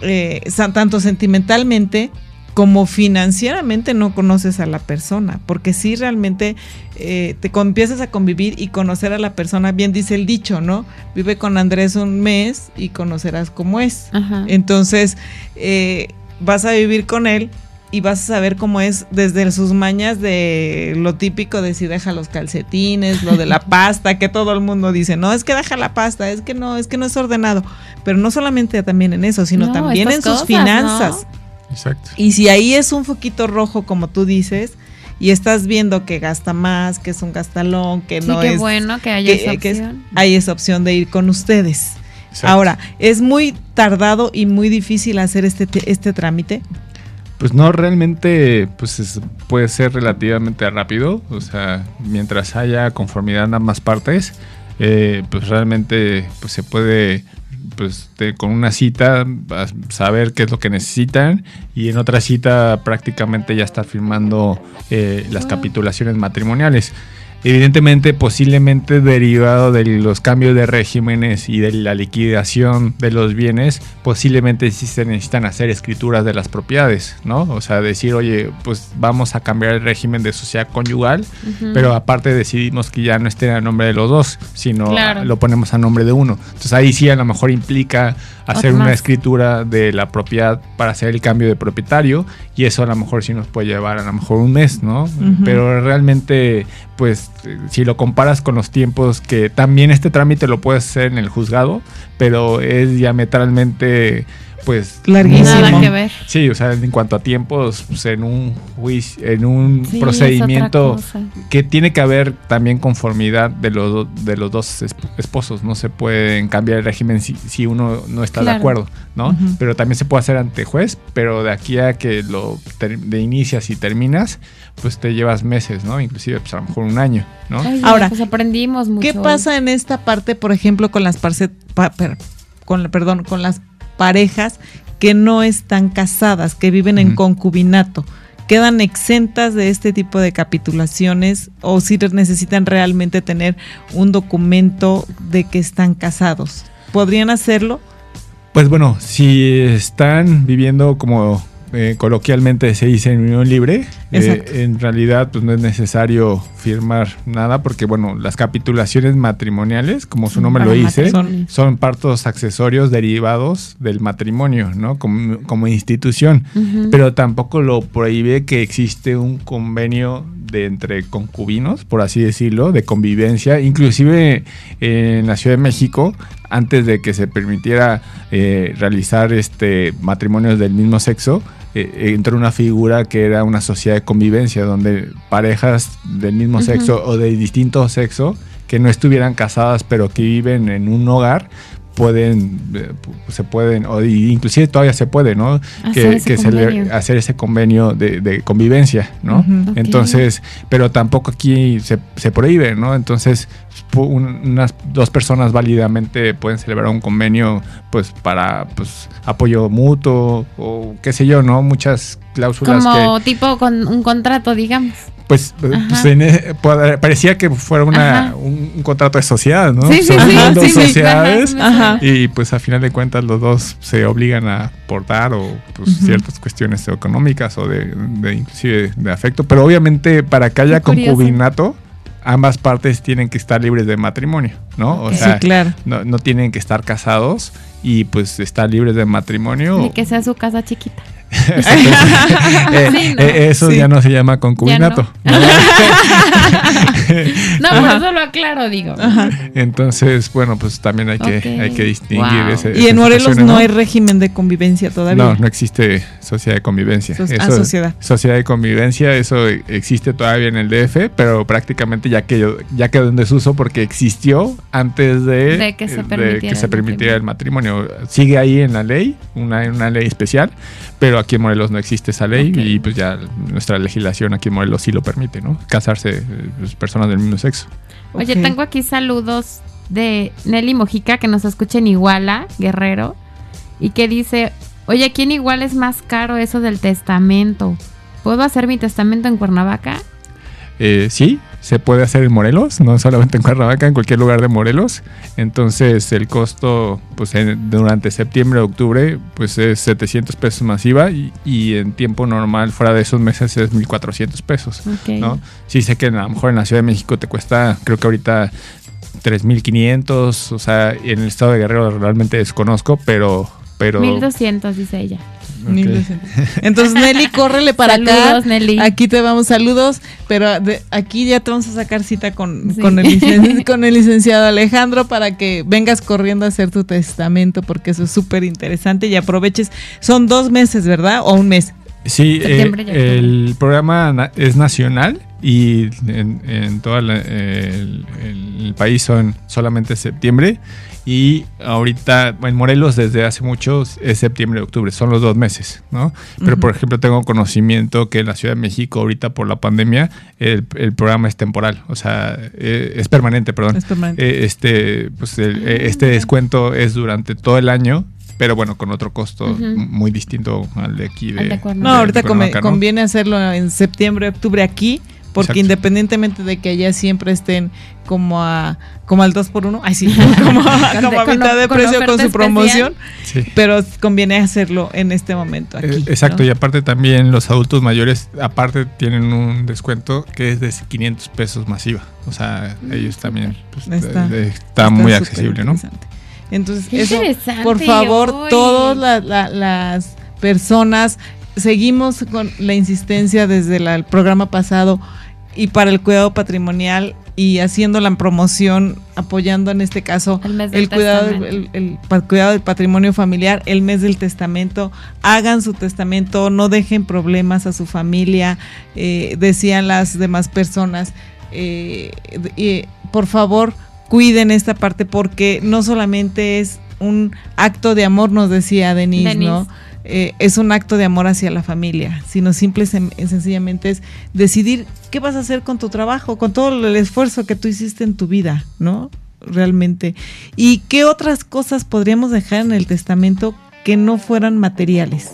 eh, tanto sentimentalmente como financieramente no conoces a la persona, porque sí realmente eh, te empiezas a convivir y conocer a la persona, bien dice el dicho, ¿no? Vive con Andrés un mes y conocerás cómo es. Ajá. Entonces, eh, vas a vivir con él y vas a saber cómo es desde sus mañas de lo típico de si deja los calcetines, lo de la [laughs] pasta, que todo el mundo dice, no, es que deja la pasta, es que no, es que no es ordenado. Pero no solamente también en eso, sino No, también en sus finanzas. Exacto. Y si ahí es un foquito rojo, como tú dices, y estás viendo que gasta más, que es un gastalón, que Sí, no qué es... bueno que haya que- esa que es- opción. hay esa opción de ir con ustedes. Exacto. Ahora, ¿es muy tardado y muy difícil hacer este, te- este trámite? Pues no, realmente pues es- puede ser relativamente rápido, o sea, mientras haya conformidad en ambas partes, eh, pues realmente pues se puede pues con una cita saber qué es lo que necesitan y en otra cita prácticamente ya estar firmando eh, las capitulaciones matrimoniales. Evidentemente, posiblemente derivado de los cambios de regímenes y de la liquidación de los bienes, posiblemente sí se necesitan hacer escrituras de las propiedades, ¿no? O sea, decir, oye, pues vamos a cambiar el régimen de sociedad conyugal, pero aparte decidimos que ya no esté a nombre de los dos, sino Claro. lo ponemos a nombre de uno. Entonces ahí sí a lo mejor implica hacer una más. escritura de la propiedad para hacer el cambio de propietario y eso a lo mejor sí nos puede llevar a lo mejor un mes, ¿no? Pero realmente, pues si lo comparas con los tiempos que también este trámite lo puedes hacer en el juzgado, pero es diametralmente pues Larguísimo. Nada que ver. Sí, o sea, en cuanto a tiempos, pues, en un juicio, en un Sí, procedimiento que tiene que haber también conformidad de los, do- de los dos esp- esposos. No se pueden cambiar el régimen si, si uno no está de acuerdo, ¿no? Pero también se puede hacer ante juez, pero de aquí a que lo de inicias y terminas, pues te llevas meses, ¿no? Inclusive, pues a lo mejor un año, ¿no? Ay, Ahora, pues aprendimos mucho. ¿Qué pasa en esta parte, por ejemplo, con las parce- pa- per- con, perdón, con las parejas que no están casadas, que viven en concubinato? ¿Quedan exentas de este tipo de capitulaciones o si necesitan realmente tener un documento de que están casados? ¿Podrían hacerlo? Pues bueno, si están viviendo como eh, coloquialmente se dice en unión libre, eh, en realidad pues no es necesario firmar nada porque bueno, las capitulaciones matrimoniales, como su nombre Para lo dice, son partos accesorios derivados del matrimonio, ¿no? Como, como institución. Pero tampoco lo prohíbe que existe un convenio de entre concubinos, por así decirlo, de convivencia. Inclusive eh, en la Ciudad de México, antes de que se permitiera eh, realizar este matrimonios del mismo sexo, eh, entró una figura que era una sociedad de convivencia, donde parejas del mismo sexo o de distinto sexo que no estuvieran casadas pero que viven en un hogar pueden eh, se pueden o inclusive todavía se puede no Hacer que, se le- hacer ese convenio de, de convivencia no entonces pero tampoco aquí se, se prohíbe no entonces un- unas dos personas válidamente pueden celebrar un convenio pues para pues apoyo mutuo o qué sé yo no muchas cláusulas que Como tipo con un contrato, digamos. pues, eh, pues, en e- pa- parecía que fuera una, un, un contrato de sociedad, ¿no? Sí, sí, Son sí, dos sí, sí, sociedades ajá, Ajá. y pues a final de cuentas los dos se obligan a aportar o pues ciertas cuestiones económicas o de, de inclusive de afecto, pero obviamente para que haya concubinato ambas partes tienen que estar libres de matrimonio, ¿no? O Sí, sea, claro. no, no tienen que estar casados y pues estar libres de matrimonio. Ni que sea su casa chiquita. [laughs] Eh, Sí, ¿no? eh, eso Sí. ya no se llama concubinato. ¿no? [laughs] No, por eso lo aclaro, digo. Entonces, bueno, pues también hay que, hay que distinguir Wow. ese- Y en Morelos no hay régimen de convivencia todavía. No, no existe sociedad de convivencia. So- ah, sociedad. Sociedad de convivencia, eso existe todavía en el DF, pero prácticamente ya quedó, ya quedó en desuso porque existió antes de, De que se eh, permitiera se el permitiera el matrimonio. Sigue ahí en la ley, una, una ley especial, pero aquí en Morelos no existe esa ley y pues ya nuestra legislación aquí en Morelos sí lo permite, ¿no? Casarse eh, pues, personas del mismo sexo. Oye, tengo aquí saludos de Nelly Mojica que nos escucha en Iguala, Guerrero, y que dice, oye, aquí en Iguala es más caro eso del testamento. ¿Puedo hacer mi testamento en Cuernavaca? Eh, sí, se puede hacer en Morelos, no solamente en Cuernavaca, en cualquier lugar de Morelos. Entonces el costo, pues en- durante septiembre, octubre, pues es 700 pesos masiva y, y en tiempo normal, fuera de esos meses, es 1400 pesos. Ok. ¿no? Sí sé que a lo mejor en la Ciudad de México te cuesta, creo que ahorita 3500, o sea, en el estado de Guerrero realmente desconozco, pero... pero 1200, dice ella. Entonces, Nelly, [laughs] córrele para acá. Saludos, Nelly. Aquí te vamos saludos, pero de- aquí ya te vamos a sacar cita con, Sí. con, el, licen- [laughs] con el licenciado Alejandro para que vengas corriendo a hacer tu testamento, porque eso es súper interesante y aproveches. Son dos meses, ¿verdad? O un mes. Sí, eh, el programa na- es nacional y en, en todo el, el país son solamente septiembre y ahorita en Morelos desde hace mucho es septiembre y octubre, son los dos meses, ¿no? Pero por ejemplo tengo conocimiento que en la Ciudad de México ahorita por la pandemia el, el programa es temporal, o sea, eh, es permanente, perdón. Es permanente. Eh, este, pues el- eh, este descuento es durante todo el año. Pero bueno, con otro costo muy distinto al de aquí. Al De, de. No, de ahorita conviene hacerlo en septiembre, octubre aquí, porque Exacto. independientemente de que allá siempre estén como a como al 2 por 1 ay sí, [laughs] como, a- Con- como a con- mitad de con precio con su promoción, Sí. pero conviene hacerlo en este momento aquí. Eh, Exacto, ¿no? y aparte también los adultos mayores, aparte tienen un descuento que es de 500 pesos masiva. O sea, ellos también pues, Está- eh, está, muy accesible, ¿no? interesante. Entonces, Qué eso, interesante, por favor, todas la- la- las personas, seguimos con la insistencia desde la- el programa pasado y para el cuidado patrimonial y haciendo la promoción, apoyando en este caso El cuidado, el- cuidado del patrimonio familiar, el mes del testamento, hagan su testamento, no dejen problemas a su familia, eh, decían las demás personas, eh, y, por favor cuiden esta parte porque no solamente es un acto de amor, nos decía Denise, Denise. ¿no? Eh, es un acto de amor hacia la familia, sino simple y y sencillamente es decidir qué vas a hacer con tu trabajo, con todo el esfuerzo que tú hiciste en tu vida, ¿no? Realmente. ¿Y qué otras cosas podríamos dejar en el testamento que no fueran materiales?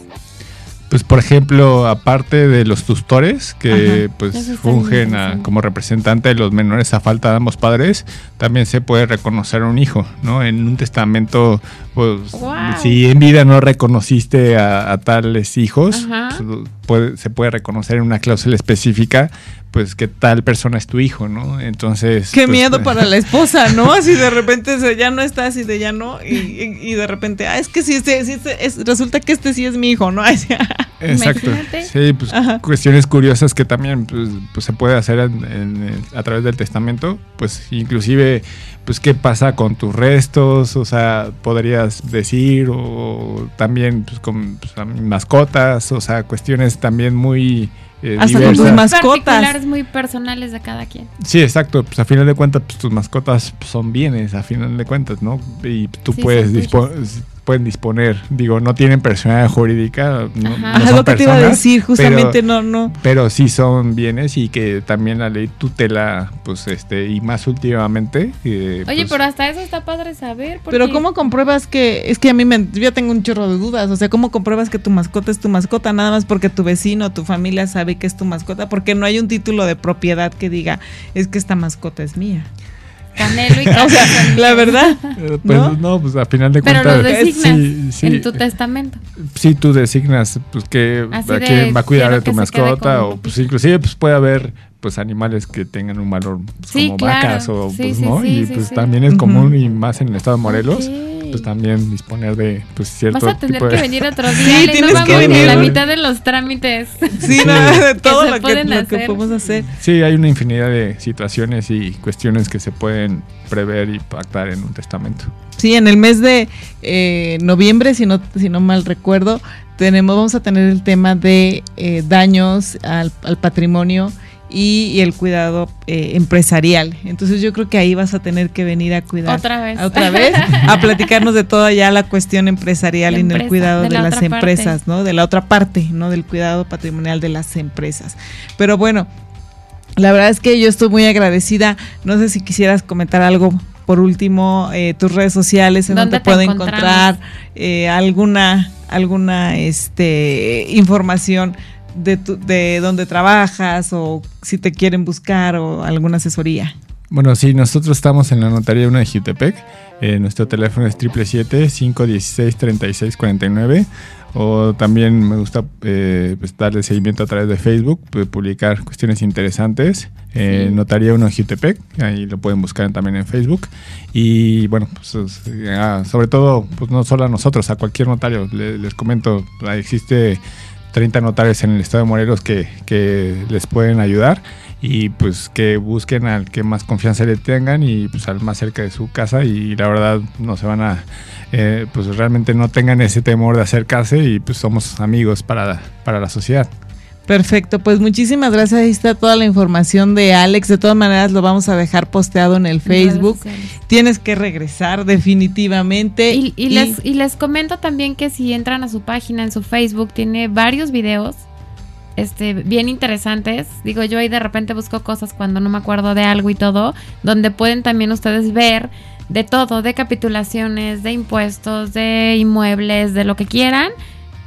Pues por ejemplo, aparte de los tutores que Ajá. pues fungen a- como representante de los menores a falta de ambos padres, también se puede reconocer a un hijo, ¿no? En un testamento, pues Wow. si en vida no reconociste a, a tales hijos, pues, puede- se puede reconocer en una cláusula específica, pues que tal persona es tu hijo, ¿no? Entonces... Qué pues, miedo para la esposa, ¿no? [laughs] Así de repente ya no está, así de ya no, y, y- y de repente, ah, es que sí, este, sí, este es- resulta que este sí es mi hijo, ¿no? [laughs] Exacto. Imagínate. Sí, pues Ajá. cuestiones curiosas que también pues, pues, se puede hacer en- en- a través del testamento, pues inclusive pues qué pasa con tus restos, o sea, podrías decir o también pues, con pues, mascotas, o sea, cuestiones también muy eh, Hasta con tus mascotas. Particulares muy personales de cada quien. Sí, exacto. Pues a final de cuentas, pues tus mascotas pues, son bienes, a final de cuentas, ¿no? Y tú Sí, puedes pueden disponer, digo, no tienen personalidad jurídica, no, Ajá. no lo que te iba a personas, decir, justamente pero- no, no. pero sí son bienes y que también la ley tutela, pues, este, y más últimamente. eh, Oye, pues, pero hasta eso está padre saber. Pero ¿cómo compruebas que, es que a mí me, yo ya tengo un chorro de dudas, o sea, ¿cómo compruebas que tu mascota es tu mascota nada más porque tu vecino, tu familia sabe que es tu mascota? Porque no hay un título de propiedad que diga, es que esta mascota es mía. Canelo y [laughs] O Canelo sea, son la verdad. eh, pues ¿no? ¿no? pues a final de Pero cuentas. los eh, designas sí, sí, en tu testamento. sí, tú designas pues que Así a quién va a cuidar de tu que mascota o pues inclusive pues puede haber pues animales que tengan un valor pues, Sí, como claro. vacas o Sí, pues sí, no sí, y pues sí. también es común y más en el estado de Morelos Ok. pues también disponer de pues cierto Vas a tener tipo de que venir otro día. Sí, tienes no que vamos ni a la venir. mitad de los trámites. Sí, no, de todo lo que, pueden lo que podemos hacer. Sí, hay una infinidad de situaciones y cuestiones que se pueden prever y pactar en un testamento. Sí, en el mes de eh, noviembre, si no, si no mal recuerdo, tenemos, vamos a tener el tema de eh, daños al, al patrimonio y, y el cuidado eh, empresarial. Entonces yo creo que ahí vas a tener que venir a cuidar. Otra vez. Otra vez, a platicarnos de toda ya la cuestión empresarial La y en el empresa, cuidado de de, la las parte. empresas, ¿no? De la otra parte, ¿no? Del cuidado patrimonial de las empresas. Pero bueno, la verdad es que yo estoy muy agradecida. No sé si quisieras comentar algo por último, eh, tus redes sociales, en ¿Dónde donde te puedo encontrar eh, alguna, alguna este, información de, tu- de dónde trabajas o si te quieren buscar o alguna asesoría. Bueno, sí, nosotros estamos en la notaría 1 de Jutepec. Eh, nuestro teléfono es 777-516-3649. O también me gusta eh, pues, darle seguimiento a través de Facebook, pu- publicar cuestiones interesantes. Eh, Sí. Notaría 1 de Jutepec, ahí lo pueden buscar también en Facebook. Y bueno, pues, es- ah, sobre todo, pues no solo a nosotros, a cualquier notario. Le- les comento, existe 30 notarios en el estado de Morelos que, que les pueden ayudar y pues que busquen al que más confianza le tengan y pues al más cerca de su casa y la verdad no se van a eh, pues realmente no tengan ese temor de acercarse y pues somos amigos para, para la sociedad. Perfecto, pues muchísimas gracias. Ahí está toda la información de Alex. De todas maneras, lo vamos a dejar posteado en el Facebook. Tienes que regresar definitivamente. Y, y les, y les comento también que si entran a su página en su Facebook, tiene varios videos este, bien interesantes. Digo, yo ahí de repente busco cosas cuando no me acuerdo de algo y todo, donde pueden también ustedes ver de todo, de capitulaciones, de impuestos, de inmuebles, de lo que quieran.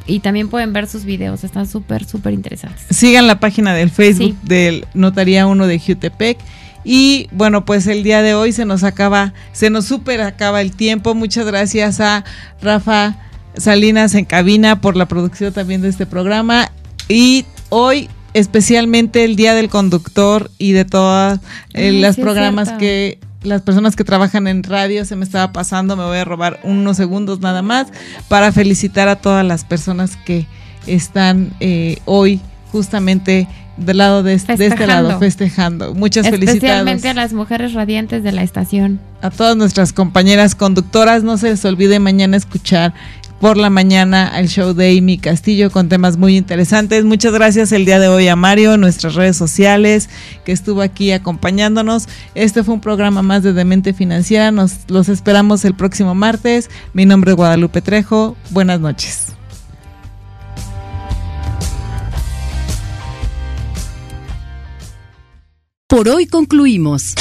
Y también pueden ver sus videos, están súper, súper interesantes. Sigan la página del Facebook Sí. del Notaría 1 de Jutepec. Y bueno, pues el día de hoy se nos acaba, se nos super acaba el tiempo. Muchas gracias a Rafa Salinas en cabina por la producción también de este programa. Y hoy especialmente el Día del Conductor y de todas eh, sí es programas que las personas que trabajan en radio se me estaba pasando, me voy a robar unos segundos nada más para felicitar a todas las personas que están eh, hoy justamente del lado de, este- de este lado festejando. Muchas Especialmente a felicidades las mujeres radiantes de la estación. a todas nuestras compañeras conductoras. No se les olvide mañana escuchar por la mañana el show de Amy Castillo con temas muy interesantes. Muchas gracias el día de hoy a Mario nuestras redes sociales que estuvo aquí acompañándonos. Este fue un programa más de Demente Financiera. Nos los esperamos el próximo martes. Mi nombre es Guadalupe Trejo. Buenas noches. Por hoy concluimos.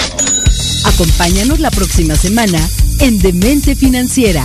Acompáñanos la próxima semana en Demente Financiera.